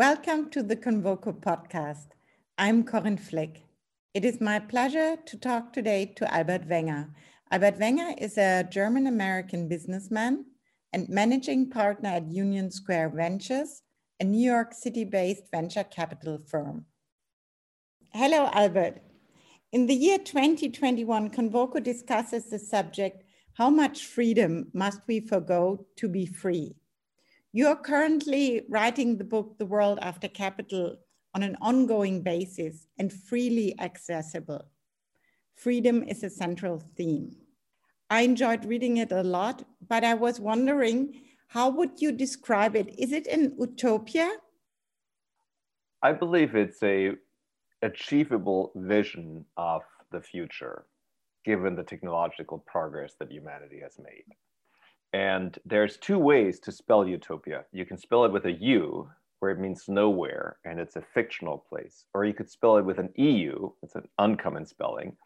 Welcome to the Convoco podcast. I'm Corinne Flick. It is my pleasure to talk today to Albert Wenger. Albert Wenger is a German American businessman and managing partner at Union Square Ventures, a New York City based venture capital firm. Hello, Albert. In the year 2021, Convoco discusses the subject How much freedom must we forego to be free? You are currently writing the book, The World After Capital, on an ongoing basis and freely accessible. Freedom is a central theme. I enjoyed reading it a lot, but I was wondering how would you describe it? Is it an utopia? I believe it's a achievable vision of the future, given the technological progress that humanity has made. And there's two ways to spell utopia. You can spell it with a U, where it means nowhere, and it's a fictional place. Or you could spell it with an EU, it's an uncommon spelling,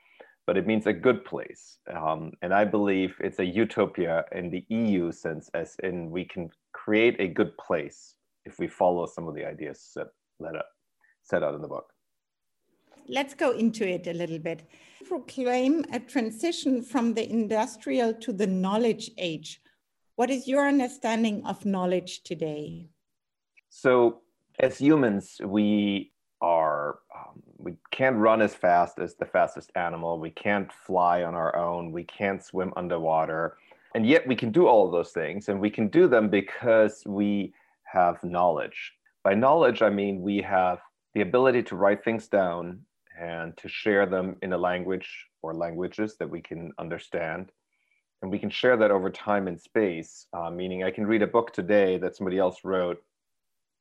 but it means a good place. Um, and I believe it's a utopia in the EU sense, as in we can create a good place if we follow some of the ideas set, up, set out in the book. Let's go into it a little bit. Proclaim a transition from the industrial to the knowledge age. What is your understanding of knowledge today? So, as humans, we are um, we can't run as fast as the fastest animal. We can't fly on our own. We can't swim underwater, and yet we can do all of those things, and we can do them because we have knowledge. By knowledge, I mean we have the ability to write things down and to share them in a language or languages that we can understand and we can share that over time and space, uh, meaning I can read a book today that somebody else wrote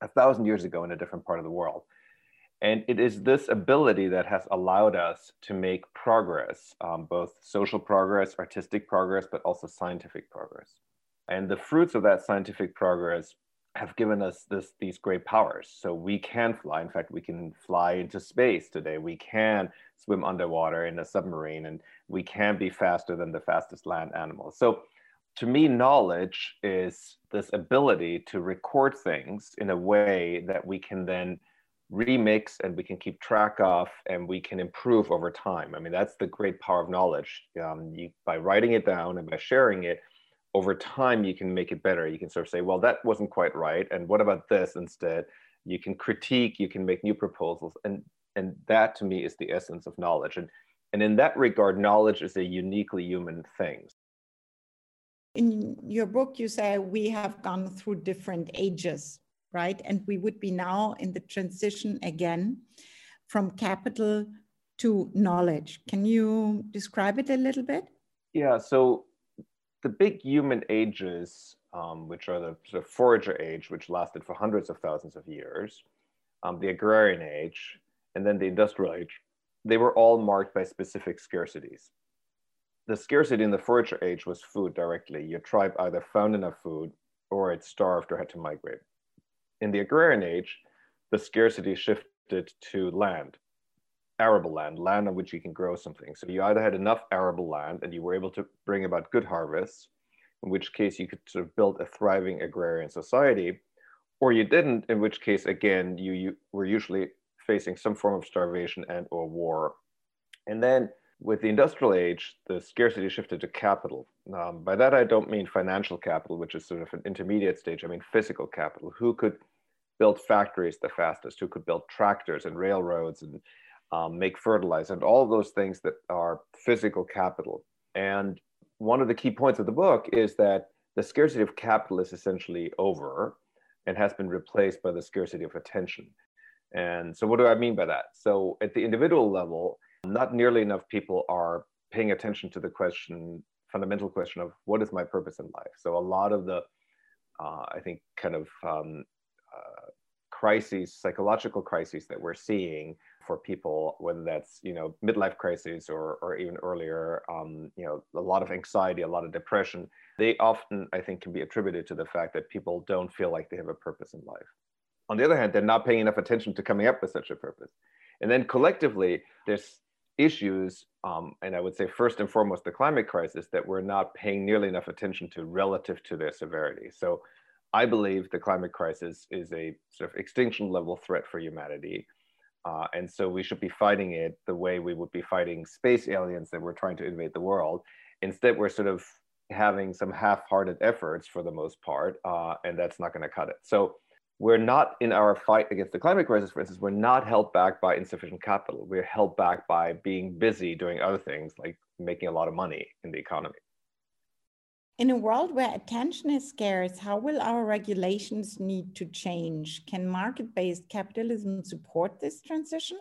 a thousand years ago in a different part of the world. And it is this ability that has allowed us to make progress, um, both social progress, artistic progress, but also scientific progress. And the fruits of that scientific progress have given us this, these great powers. So we can fly. In fact, we can fly into space today. We can swim underwater in a submarine, and we can be faster than the fastest land animal. So to me, knowledge is this ability to record things in a way that we can then remix and we can keep track of and we can improve over time. I mean, that's the great power of knowledge. Um, you, by writing it down and by sharing it, over time you can make it better. You can sort of say well that wasn't quite right and what about this instead? You can critique you can make new proposals and and that to me is the essence of knowledge. And and in that regard knowledge is a uniquely human thing. In your book you say we have gone through different ages right? And we would be now in the transition again from capital to knowledge. Can you describe it a little bit? Yeah so the big human ages, um, which are the sort of forager age, which lasted for hundreds of thousands of years, um, the agrarian age, and then the industrial age, they were all marked by specific scarcities. The scarcity in the forager age was food directly. Your tribe either found enough food or it starved or had to migrate. In the agrarian age, the scarcity shifted to land arable land, land on which you can grow something. So you either had enough arable land and you were able to bring about good harvests, in which case you could sort of build a thriving agrarian society, or you didn't, in which case, again, you, you were usually facing some form of starvation and or war. And then with the industrial age, the scarcity shifted to capital. Um, by that, I don't mean financial capital, which is sort of an intermediate stage. I mean physical capital. Who could build factories the fastest? Who could build tractors and railroads and um, make fertilizer, and all those things that are physical capital. And one of the key points of the book is that the scarcity of capital is essentially over and has been replaced by the scarcity of attention. And so, what do I mean by that? So, at the individual level, not nearly enough people are paying attention to the question, fundamental question of what is my purpose in life. So, a lot of the, uh, I think, kind of um, uh, crises, psychological crises that we're seeing for people, whether that's you know midlife crises or or even earlier, um, you know a lot of anxiety, a lot of depression. They often, I think, can be attributed to the fact that people don't feel like they have a purpose in life. On the other hand, they're not paying enough attention to coming up with such a purpose. And then collectively, there's issues, um, and I would say first and foremost the climate crisis that we're not paying nearly enough attention to relative to their severity. So I believe the climate crisis is a sort of extinction level threat for humanity. Uh, and so we should be fighting it the way we would be fighting space aliens that were trying to invade the world. Instead, we're sort of having some half-hearted efforts for the most part, uh, and that's not going to cut it. So we're not in our fight against the climate crisis, for instance, we're not held back by insufficient capital. We're held back by being busy doing other things like making a lot of money in the economy. In a world where attention is scarce, how will our regulations need to change? Can market based capitalism support this transition?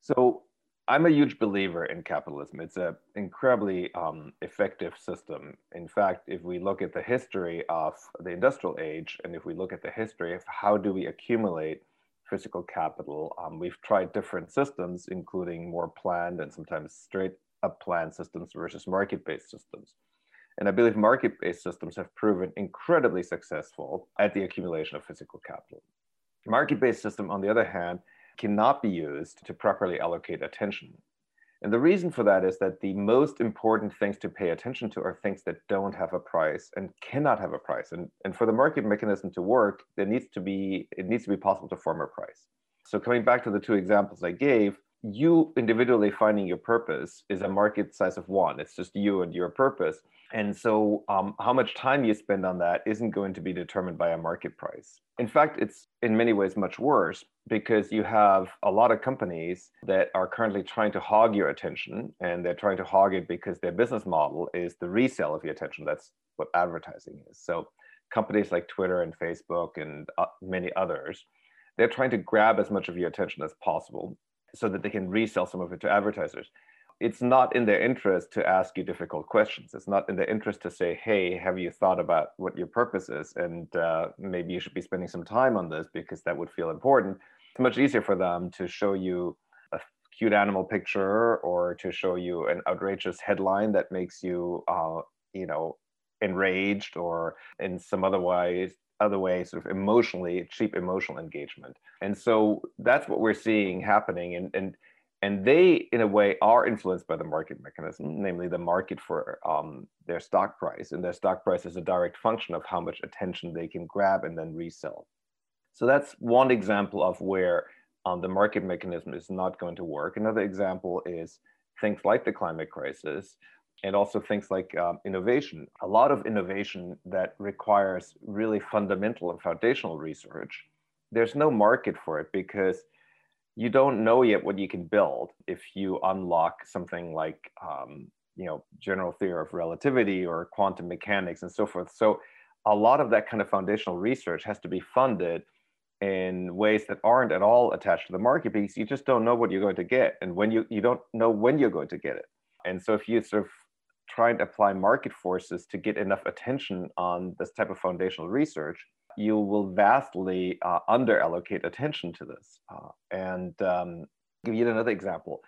So, I'm a huge believer in capitalism. It's an incredibly um, effective system. In fact, if we look at the history of the industrial age, and if we look at the history of how do we accumulate physical capital, um, we've tried different systems, including more planned and sometimes straight up planned systems versus market-based systems. And I believe market-based systems have proven incredibly successful at the accumulation of physical capital. Market-based system, on the other hand, cannot be used to properly allocate attention. And the reason for that is that the most important things to pay attention to are things that don't have a price and cannot have a price. And, and for the market mechanism to work, there needs to be, it needs to be possible to form a price. So coming back to the two examples I gave, you individually finding your purpose is a market size of one. It's just you and your purpose. And so, um, how much time you spend on that isn't going to be determined by a market price. In fact, it's in many ways much worse because you have a lot of companies that are currently trying to hog your attention, and they're trying to hog it because their business model is the resale of your attention. That's what advertising is. So, companies like Twitter and Facebook and uh, many others, they're trying to grab as much of your attention as possible so that they can resell some of it to advertisers it's not in their interest to ask you difficult questions. It's not in their interest to say, hey, have you thought about what your purpose is? And uh, maybe you should be spending some time on this because that would feel important. It's much easier for them to show you a cute animal picture or to show you an outrageous headline that makes you, uh, you know, enraged or in some other ways other way sort of emotionally cheap emotional engagement. And so that's what we're seeing happening. And and and they in a way are influenced by the market mechanism namely the market for um, their stock price. And their stock price is a direct function of how much attention they can grab and then resell. So that's one example of where um, the market mechanism is not going to work. Another example is things like the climate crisis and also things like um, innovation. A lot of innovation that requires really fundamental and foundational research there's no market for it because you don't know yet what you can build if you unlock something like um, you know general theory of relativity or quantum mechanics and so forth. So a lot of that kind of foundational research has to be funded in ways that aren't at all attached to the market because you just don't know what you're going to get. And when you you don't know when you're going to get it. And so if you sort of try and apply market forces to get enough attention on this type of foundational research you will vastly uh, under allocate attention to this. Uh, and um, give you another example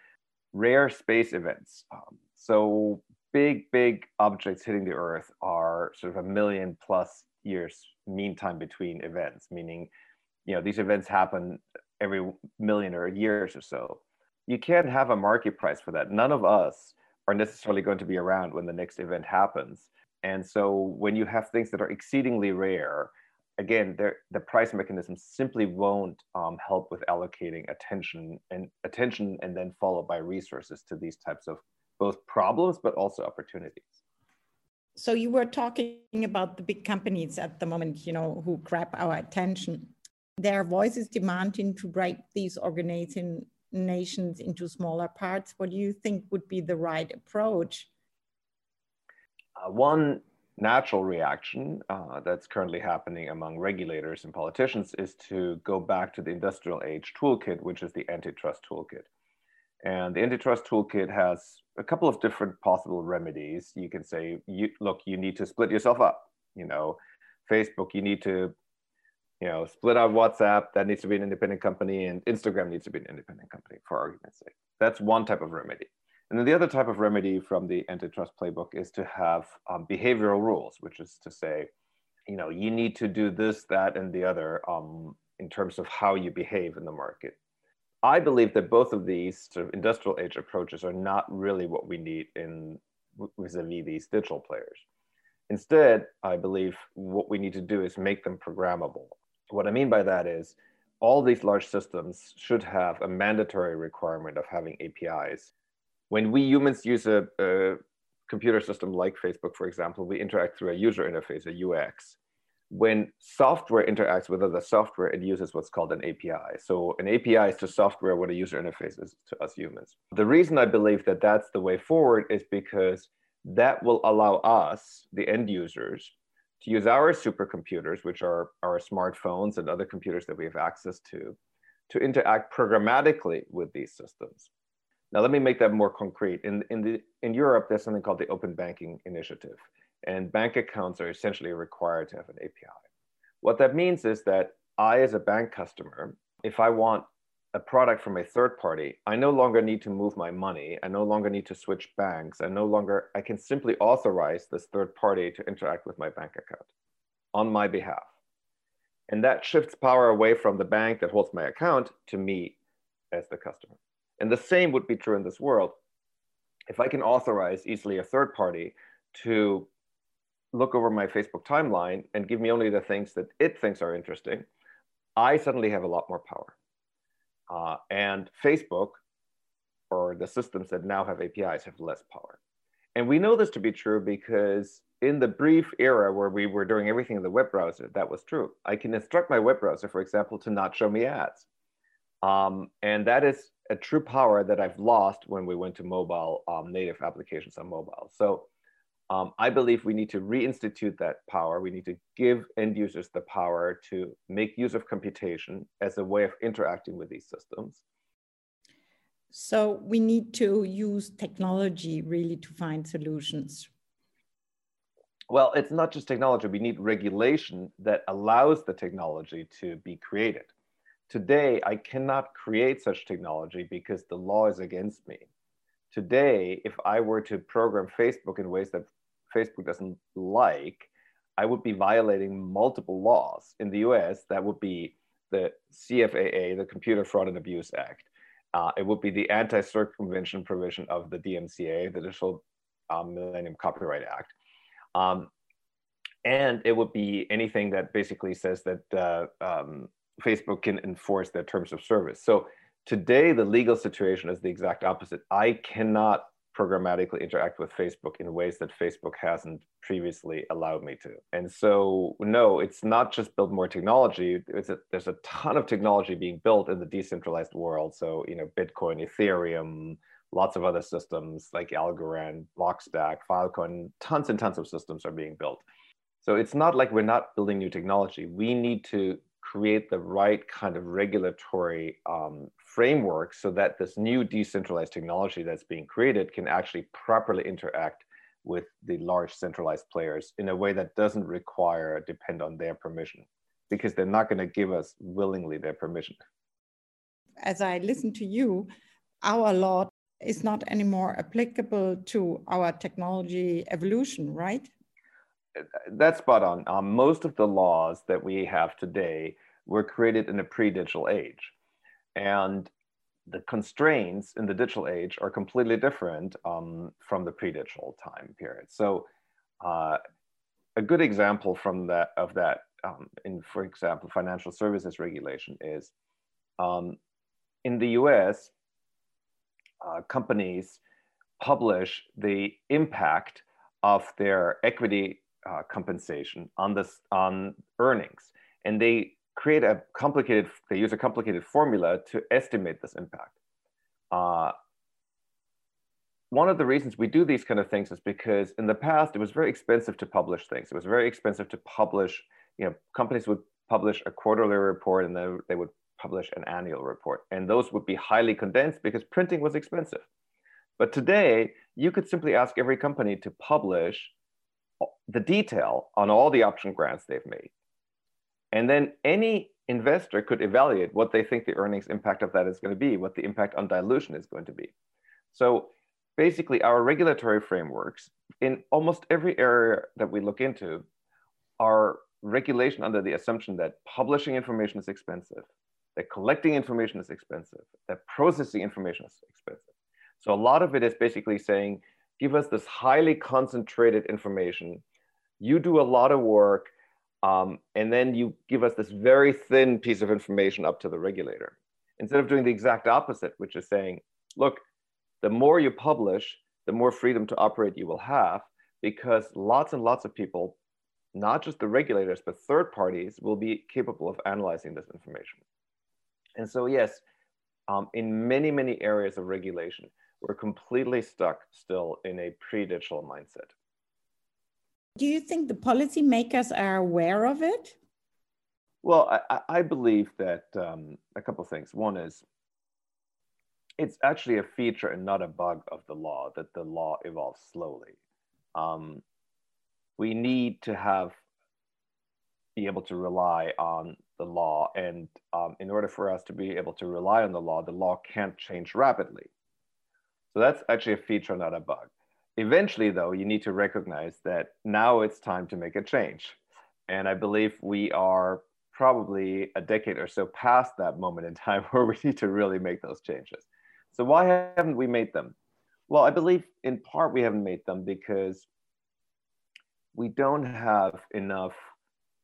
rare space events. Um, so, big, big objects hitting the Earth are sort of a million plus years mean time between events, meaning, you know, these events happen every million or years or so. You can't have a market price for that. None of us are necessarily going to be around when the next event happens. And so, when you have things that are exceedingly rare, again, the price mechanism simply won't um, help with allocating attention and attention and then followed by resources to these types of both problems, but also opportunities. So you were talking about the big companies at the moment, you know, who grab our attention. Their voices demanding to break these organizing nations into smaller parts. What do you think would be the right approach? Uh, one natural reaction uh, that's currently happening among regulators and politicians is to go back to the industrial age toolkit, which is the antitrust toolkit. And the antitrust toolkit has a couple of different possible remedies. You can say, you, look, you need to split yourself up. You know, Facebook, you need to, you know, split out WhatsApp. That needs to be an independent company, and Instagram needs to be an independent company, for argument's sake. That's one type of remedy. And then the other type of remedy from the antitrust playbook is to have um, behavioral rules, which is to say, you know, you need to do this, that, and the other um, in terms of how you behave in the market. I believe that both of these sort of industrial age approaches are not really what we need in vis-a-vis these digital players. Instead, I believe what we need to do is make them programmable. What I mean by that is all these large systems should have a mandatory requirement of having APIs. When we humans use a, a computer system like Facebook, for example, we interact through a user interface, a UX. When software interacts with other software, it uses what's called an API. So an API is to software what a user interface is to us humans. The reason I believe that that's the way forward is because that will allow us, the end users, to use our supercomputers, which are our smartphones and other computers that we have access to, to interact programmatically with these systems. Now, let me make that more concrete. In, in, the, in Europe, there's something called the Open Banking Initiative, and bank accounts are essentially required to have an API. What that means is that I, as a bank customer, if I want a product from a third party, I no longer need to move my money. I no longer need to switch banks. I no longer, I can simply authorize this third party to interact with my bank account on my behalf. And that shifts power away from the bank that holds my account to me as the customer. And the same would be true in this world. If I can authorize easily a third party to look over my Facebook timeline and give me only the things that it thinks are interesting, I suddenly have a lot more power. Uh, and Facebook, or the systems that now have APIs, have less power. And we know this to be true because in the brief era where we were doing everything in the web browser, that was true. I can instruct my web browser, for example, to not show me ads. Um, and that is a true power that I've lost when we went to mobile um, native applications on mobile. So um, I believe we need to reinstitute that power. We need to give end users the power to make use of computation as a way of interacting with these systems. So we need to use technology really to find solutions. Well, it's not just technology. We need regulation that allows the technology to be created. Today, I cannot create such technology because the law is against me today, if I were to program Facebook in ways that Facebook doesn't like, I would be violating multiple laws. In the US, that would be the CFAA, the Computer Fraud and Abuse Act. Uh, it would be the anti circumvention provision of the DMCA, the Digital um, Millennium Copyright Act. Um, and it would be anything that basically says that uh, um, Facebook can enforce their terms of service. So today, the legal situation is the exact opposite. I cannot programmatically interact with Facebook in ways that Facebook hasn't previously allowed me to. And so, no, it's not just build more technology. A, there's a ton of technology being built in the decentralized world. So, you know, Bitcoin, Ethereum, lots of other systems like Algorand, Blockstack, Filecoin, tons and tons of systems are being built. So it's not like we're not building new technology. We need to create the right kind of regulatory um, framework so that this new decentralized technology that's being created can actually properly interact with the large centralized players in a way that doesn't require depend on their permission because they're not going to give us willingly their permission. As I listen to you, our law is not anymore applicable to our technology evolution, right? That's spot on. Um, most of the laws that we have today were created in a pre-digital age. And the constraints in the digital age are completely different um, from the pre-digital time period. So uh, a good example from that of that um, in, for example, financial services regulation is um, in the US, uh, companies publish the impact of their equity uh, compensation on this on earnings, and they create a complicated, they use a complicated formula to estimate this impact. Uh, one of the reasons we do these kind of things is because in the past, it was very expensive to publish things. It was very expensive to publish, you know, companies would publish a quarterly report and then they would publish an annual report. And those would be highly condensed because printing was expensive. But today, you could simply ask every company to publish the detail on all the option grants they've made. And then any investor could evaluate what they think the earnings impact of that is going to be, what the impact on dilution is going to be. So basically, our regulatory frameworks in almost every area that we look into are regulation under the assumption that publishing information is expensive, that collecting information is expensive, that processing information is expensive. So a lot of it is basically saying, give us this highly concentrated information You do a lot of work, um, and then you give us this very thin piece of information up to the regulator. Instead of doing the exact opposite, which is saying, look, the more you publish, the more freedom to operate you will have, because lots and lots of people, not just the regulators, but third parties will be capable of analyzing this information. And so, yes, um, in many, many areas of regulation, we're completely stuck still in a pre-digital mindset. Do you think the policymakers are aware of it? Well, I, I believe that um, a couple of things. One is it's actually a feature and not a bug of the law that the law evolves slowly. Um, we need to have be able to rely on the law, and um, in order for us to be able to rely on the law, the law can't change rapidly. So that's actually a feature, not a bug. Eventually, though, you need to recognize that now it's time to make a change. And I believe we are probably a decade or so past that moment in time where we need to really make those changes. So why haven't we made them? Well, I believe in part we haven't made them because we don't have enough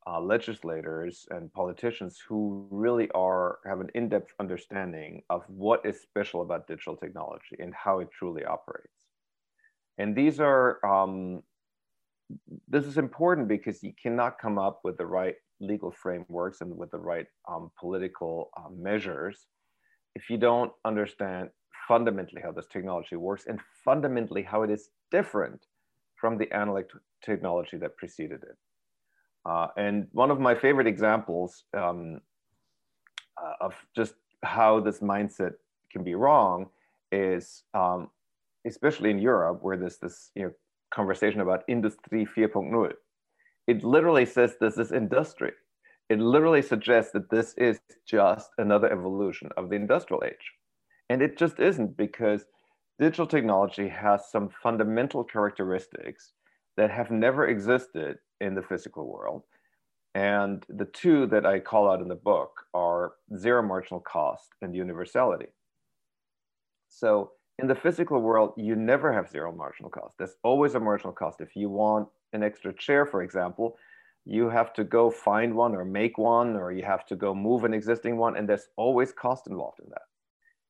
uh, legislators and politicians who really are have an in-depth understanding of what is special about digital technology and how it truly operates. And these are um, this is important because you cannot come up with the right legal frameworks and with the right um, political uh, measures if you don't understand fundamentally how this technology works and fundamentally how it is different from the analog technology that preceded it. Uh, and one of my favorite examples um, uh, of just how this mindset can be wrong is, um, especially in Europe, where there's this you know, conversation about Industrie 4.0. It literally says this is industry. It literally suggests that this is just another evolution of the industrial age. And it just isn't because digital technology has some fundamental characteristics that have never existed in the physical world. And the two that I call out in the book are zero marginal cost and universality. So in the physical world, you never have zero marginal cost. There's always a marginal cost. If you want an extra chair, for example, you have to go find one or make one, or you have to go move an existing one, and there's always cost involved in that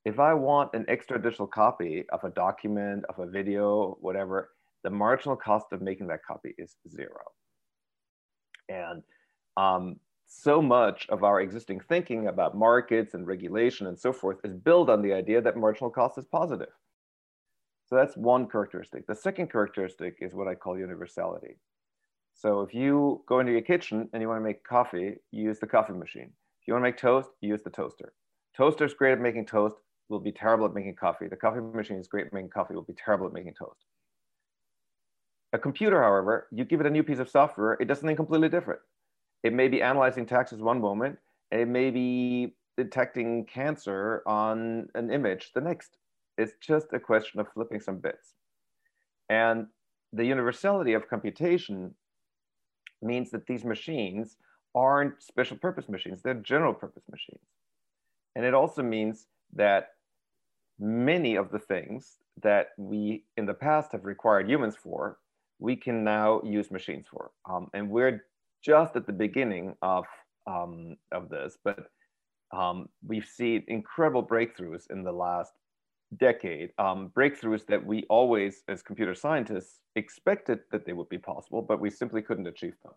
if I want an extra digital copy of a document, of a video, whatever, the marginal cost of making that copy is zero. And um, so much of our existing thinking about markets and regulation and so forth is built on the idea that marginal cost is positive. So that's one characteristic. The second characteristic is what I call universality. So if you go into your kitchen and you want to make coffee, you use the coffee machine. If you want to make toast, you use the toaster. Toaster's great at making toast will be terrible at making coffee. The coffee machine is great at making coffee, will be terrible at making toast. A computer, however, you give it a new piece of software, it does something completely different. It may be analyzing taxes one moment, it may be detecting cancer on an image the next. It's just a question of flipping some bits. And the universality of computation means that these machines aren't special purpose machines, they're general purpose machines. And it also means that many of the things that we in the past have required humans for, we can now use machines for. Um, and we're just at the beginning of, um, of this, but um, we've seen incredible breakthroughs in the last decade, um, breakthroughs that we always, as computer scientists, expected that they would be possible, but we simply couldn't achieve them.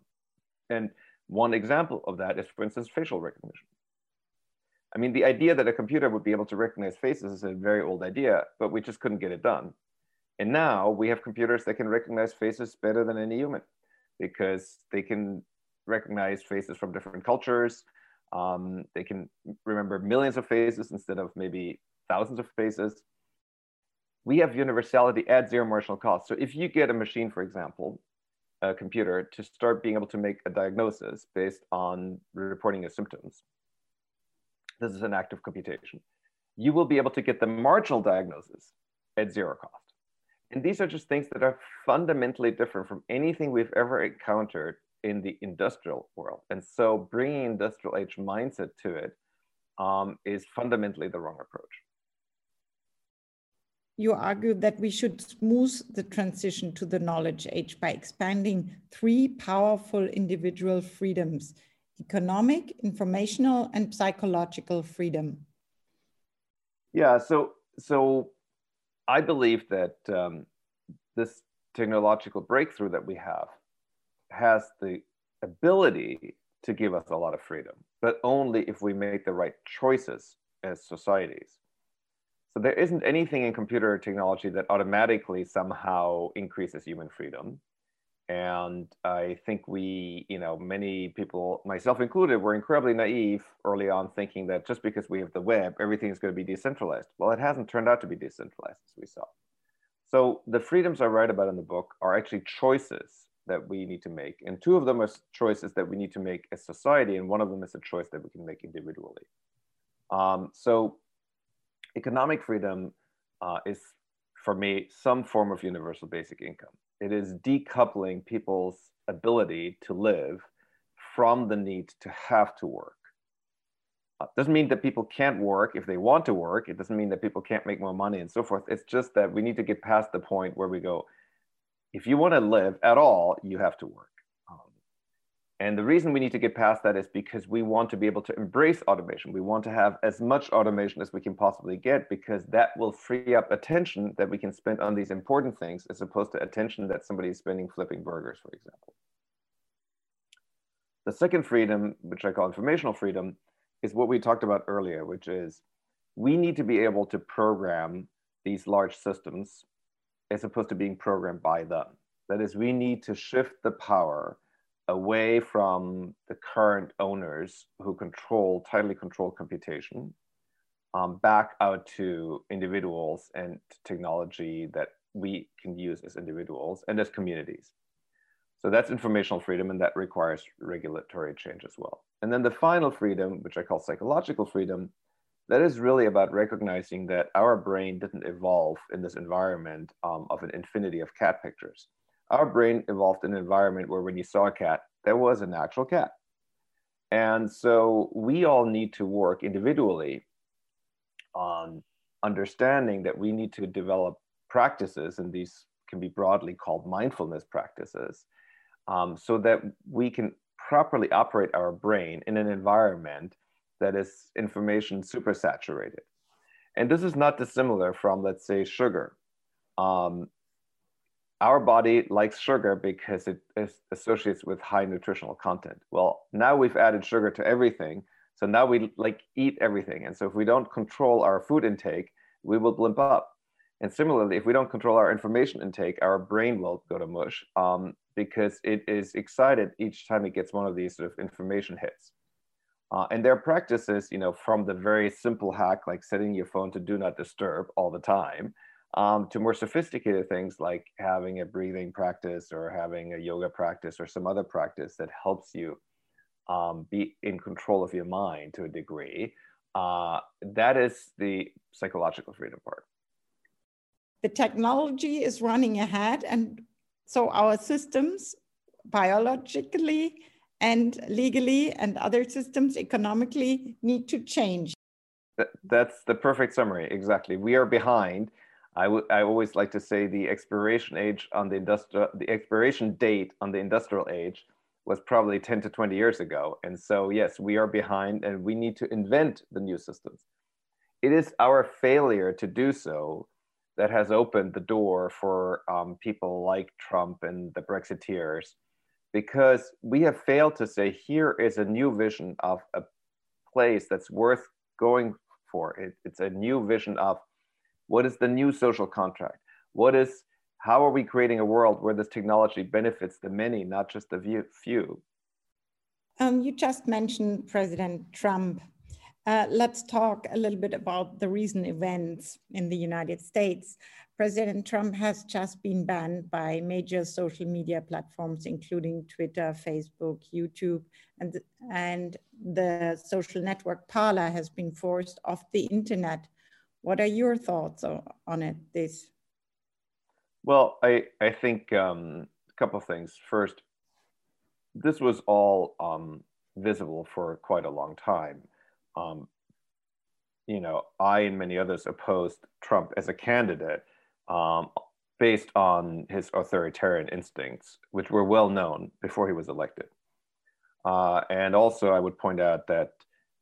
And one example of that is, for instance, facial recognition. I mean, the idea that a computer would be able to recognize faces is a very old idea, but we just couldn't get it done. And now we have computers that can recognize faces better than any human because they can recognize faces from different cultures. Um, they can remember millions of faces instead of maybe thousands of faces. We have universality at zero marginal cost. So if you get a machine, for example, a computer to start being able to make a diagnosis based on reporting your symptoms, this is an active computation, you will be able to get the marginal diagnosis at zero cost. And these are just things that are fundamentally different from anything we've ever encountered in the industrial world. And so bringing industrial age mindset to it um, is fundamentally the wrong approach. you argue that we should smooth the transition to the knowledge age by expanding three powerful individual freedoms economic, informational, and psychological freedom. Yeah, so, so I believe that um, this technological breakthrough that we have has the ability to give us a lot of freedom, but only if we make the right choices as societies. So there isn't anything in computer technology that automatically somehow increases human freedom. And I think we, you know, many people, myself included, were incredibly naive early on thinking that just because we have the web, everything is going to be decentralized. Well, it hasn't turned out to be decentralized, as we saw. So the freedoms I write about in the book are actually choices that we need to make. And two of them are choices that we need to make as society, and one of them is a choice that we can make individually. Um, so economic freedom uh, is, for me, some form of universal basic income. It is decoupling people's ability to live from the need to have to work. Uh, doesn't mean that people can't work if they want to work. It doesn't mean that people can't make more money and so forth. It's just that we need to get past the point where we go, if you want to live at all, you have to work. Um, and the reason we need to get past that is because we want to be able to embrace automation. We want to have as much automation as we can possibly get because that will free up attention that we can spend on these important things as opposed to attention that somebody is spending flipping burgers, for example. The second freedom, which I call informational freedom, is what we talked about earlier, which is we need to be able to program these large systems as opposed to being programmed by them. That is, we need to shift the power away from the current owners who control, tightly control computation, um, back out to individuals and technology that we can use as individuals and as communities. So that's informational freedom, and that requires regulatory change as well. And then the final freedom, which I call psychological freedom, that is really about recognizing that our brain didn't evolve in this environment um, of an infinity of cat pictures. Our brain evolved in an environment where when you saw a cat, there was an actual cat. And so we all need to work individually on understanding that we need to develop practices, and these can be broadly called mindfulness practices, um, so that we can properly operate our brain in an environment that is information supersaturated. And this is not dissimilar from, let's say, sugar. Um, our body likes sugar because it associates with high nutritional content. Well, now we've added sugar to everything. So now we like eat everything. And so if we don't control our food intake, we will blimp up. And similarly, if we don't control our information intake, our brain will go to mush um, because it is excited each time it gets one of these sort of information hits. Uh, and their practices, you know, from the very simple hack, like setting your phone to do not disturb all the time, um, to more sophisticated things like having a breathing practice or having a yoga practice or some other practice that helps you um, be in control of your mind to a degree. Uh, that is the psychological freedom part. The technology is running ahead, and so our systems, biologically and legally, and other systems economically, need to change. That's the perfect summary. Exactly. We are behind I, always like to say the expiration age on the industrial, the expiration date on the industrial age was probably 10 to 20 years ago. And so, yes, we are behind and we need to invent the new systems. It is our failure to do so that has opened the door for um, people like Trump and the Brexiteers, because we have failed to say, here is a new vision of a place that's worth going for. It, it's a new vision of what is the new social contract? What is, how are we creating a world where this technology benefits the many, not just the few? Um, you just mentioned President Trump. Uh, let's talk a little bit about the recent events in the United States. President Trump has just been banned by major social media platforms, including Twitter, Facebook, YouTube, and, and the social network Parler has been forced off the internet what are your thoughts on it, this? Well, I, I think um, a couple of things. First, this was all um, visible for quite a long time. Um, you know, I and many others opposed Trump as a candidate um, based on his authoritarian instincts, which were well known before he was elected. Uh, and also, I would point out that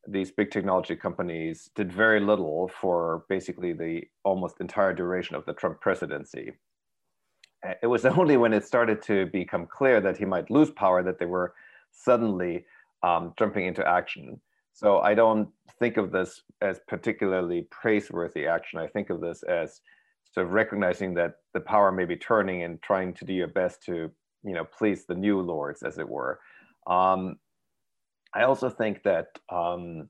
these big technology companies did very little for basically the almost entire duration of the Trump presidency. It was only when it started to become clear that he might lose power that they were suddenly um, jumping into action. So I don't think of this as particularly praiseworthy action. I think of this as sort of recognizing that the power may be turning and trying to do your best to, you know, please the new lords, as it were. Um, I also think that um,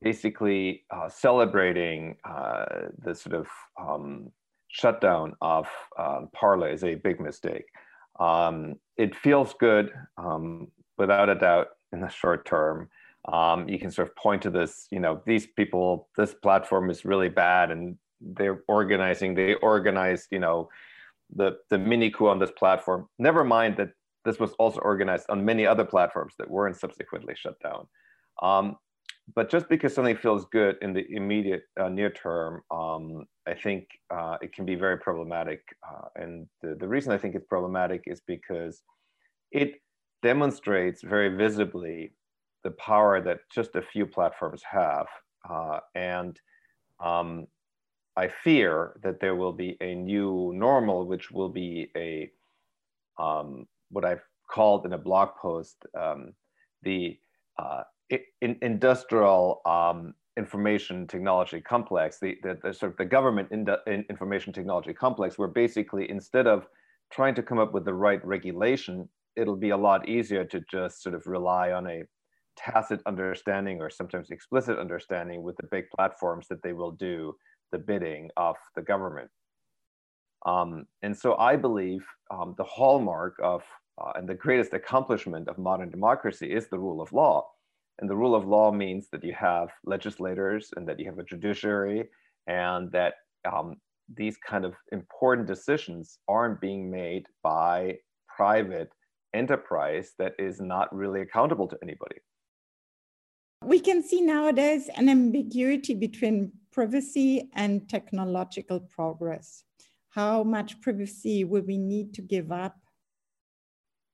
basically uh, celebrating uh, the sort of um, shutdown of Parler is a big mistake. Um, it feels good, um, without a doubt, in the short term. Um, you can sort of point to this, you know, these people, this platform is really bad, and they're organizing. They organized, you know, the the mini coup on this platform. Never mind that this was also organized on many other platforms that weren't subsequently shut down. Um, but just because something feels good in the immediate uh, near term, um, I think uh, it can be very problematic. Uh, and the, the reason I think it's problematic is because it demonstrates very visibly the power that just a few platforms have. Uh, and um, I fear that there will be a new normal, which will be a um, what I've called in a blog post um, the uh, in, industrial um, information technology complex, the, the, the, sort of the government in, in information technology complex, where basically instead of trying to come up with the right regulation, it'll be a lot easier to just sort of rely on a tacit understanding or sometimes explicit understanding with the big platforms that they will do the bidding of the government. Um, and so I believe um, the hallmark of uh, and the greatest accomplishment of modern democracy is the rule of law. And the rule of law means that you have legislators and that you have a judiciary and that um, these kind of important decisions aren't being made by private enterprise that is not really accountable to anybody. We can see nowadays an ambiguity between privacy and technological progress. How much privacy will we need to give up?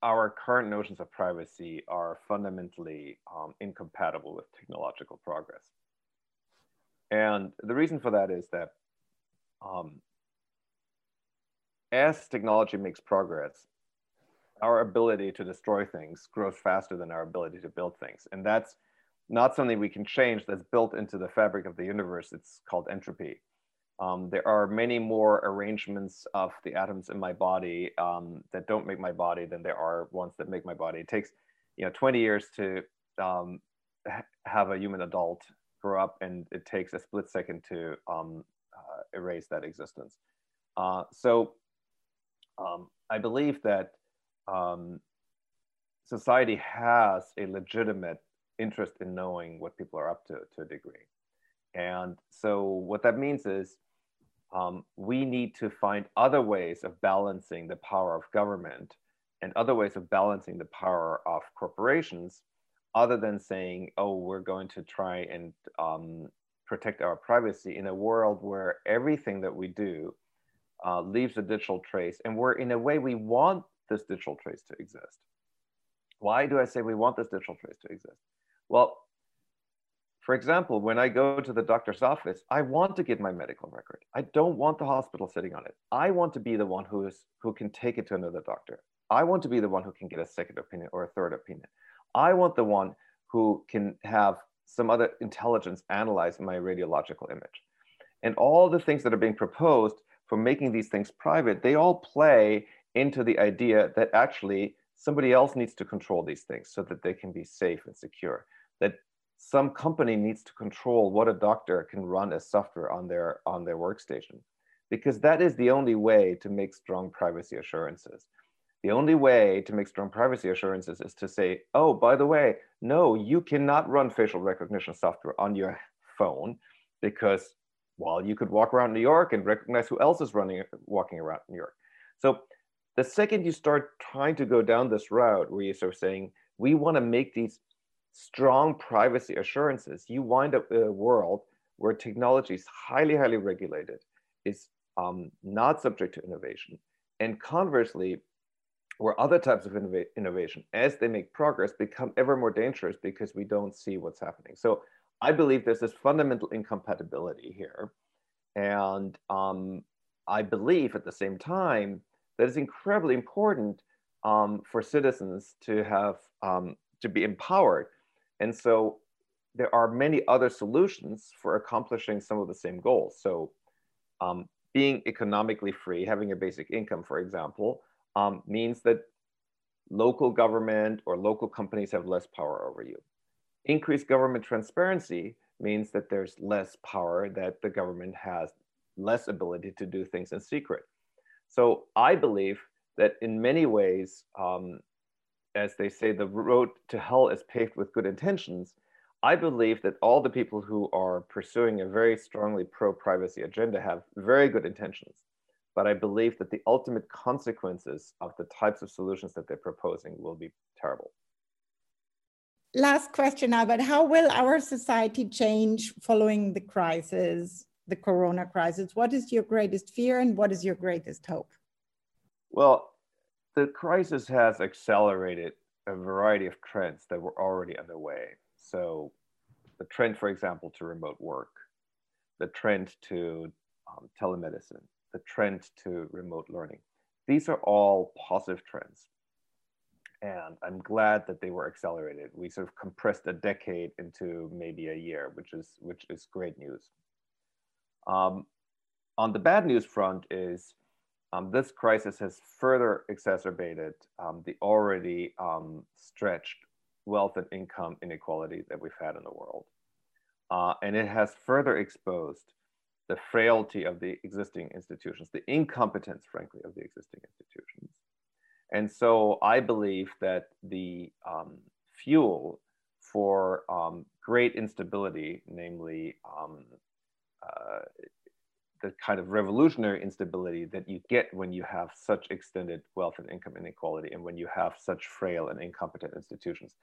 Our current notions of privacy are fundamentally um, incompatible with technological progress. And the reason for that is that um, as technology makes progress, our ability to destroy things grows faster than our ability to build things. And that's not something we can change that's built into the fabric of the universe. It's called entropy. Um, there are many more arrangements of the atoms in my body um, that don't make my body than there are ones that make my body. It takes, you know, 20 years to um, ha have a human adult grow up, and it takes a split second to um, uh, erase that existence. Uh, so um, I believe that um, society has a legitimate interest in knowing what people are up to to a degree. And so what that means is um, we need to find other ways of balancing the power of government and other ways of balancing the power of corporations other than saying, oh, we're going to try and um, protect our privacy in a world where everything that we do uh, leaves a digital trace and where in a way we want this digital trace to exist. Why do I say we want this digital trace to exist? Well, for example, when I go to the doctor's office, I want to get my medical record. I don't want the hospital sitting on it. I want to be the one who is who can take it to another doctor. I want to be the one who can get a second opinion or a third opinion. I want the one who can have some other intelligence analyze my radiological image. And all the things that are being proposed for making these things private, they all play into the idea that actually somebody else needs to control these things so that they can be safe and secure. That some company needs to control what a doctor can run as software on their on their workstation because that is the only way to make strong privacy assurances. The only way to make strong privacy assurances is to say oh by the way no you cannot run facial recognition software on your phone because well you could walk around new york and recognize who else is running walking around new york. So the second you start trying to go down this route where you're sort of saying we want to make these strong privacy assurances, you wind up in a world where technology is highly, highly regulated, is um, not subject to innovation. And conversely, where other types of innova innovation, as they make progress, become ever more dangerous because we don't see what's happening. So I believe there's this fundamental incompatibility here. And um, I believe at the same time that it's incredibly important um, for citizens to have um, to be empowered. And so there are many other solutions for accomplishing some of the same goals. So um, being economically free, having a basic income, for example, um, means that local government or local companies have less power over you. Increased government transparency means that there's less power, that the government has less ability to do things in secret. So I believe that in many ways, um, as they say, the road to hell is paved with good intentions. I believe that all the people who are pursuing a very strongly pro privacy agenda have very good intentions. But I believe that the ultimate consequences of the types of solutions that they're proposing will be terrible. Last question, Albert. How will our society change following the crisis, the corona crisis? What is your greatest fear and what is your greatest hope? Well, the crisis has accelerated a variety of trends that were already underway. So the trend, for example, to remote work, the trend to um, telemedicine, the trend to remote learning. These are all positive trends. And I'm glad that they were accelerated. We sort of compressed a decade into maybe a year, which is, which is great news. Um, on the bad news front is um, this crisis has further exacerbated um, the already um, stretched wealth and income inequality that we've had in the world. Uh, and it has further exposed the frailty of the existing institutions, the incompetence, frankly, of the existing institutions. And so I believe that the um, fuel for um, great instability, namely um, uh, the kind of revolutionary instability that you get when you have such extended wealth and income inequality and when you have such frail and incompetent institutions,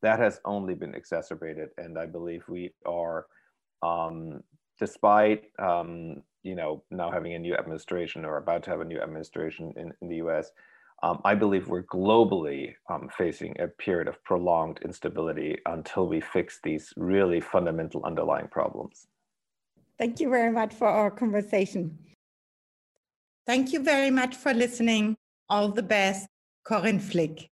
that has only been exacerbated. And I believe we are, um, despite um, you know now having a new administration or about to have a new administration in, in the U.S., um, I believe we're globally um, facing a period of prolonged instability until we fix these really fundamental underlying problems. Thank you very much for our conversation. Thank you very much for listening. All the best, Corinne Flick.